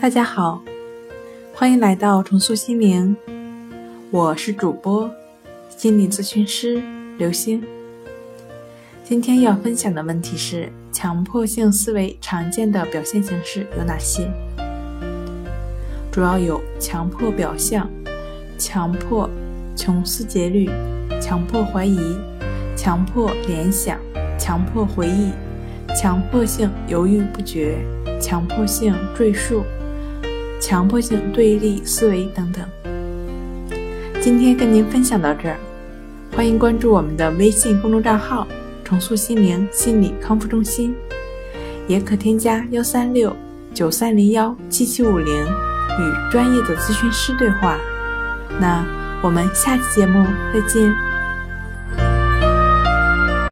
大家好，欢迎来到重塑心灵，我是主播心理咨询师刘星。今天要分享的问题是：强迫性思维常见的表现形式有哪些？主要有强迫表象、强迫穷思竭虑、强迫怀疑、强迫联想、强迫回忆、强迫性犹豫不决、强迫性赘述。强迫性对立思维等等。今天跟您分享到这儿，欢迎关注我们的微信公众账号“重塑心灵心理康复中心”，也可添加幺三六九三零幺七七五零与专业的咨询师对话。那我们下期节目再见。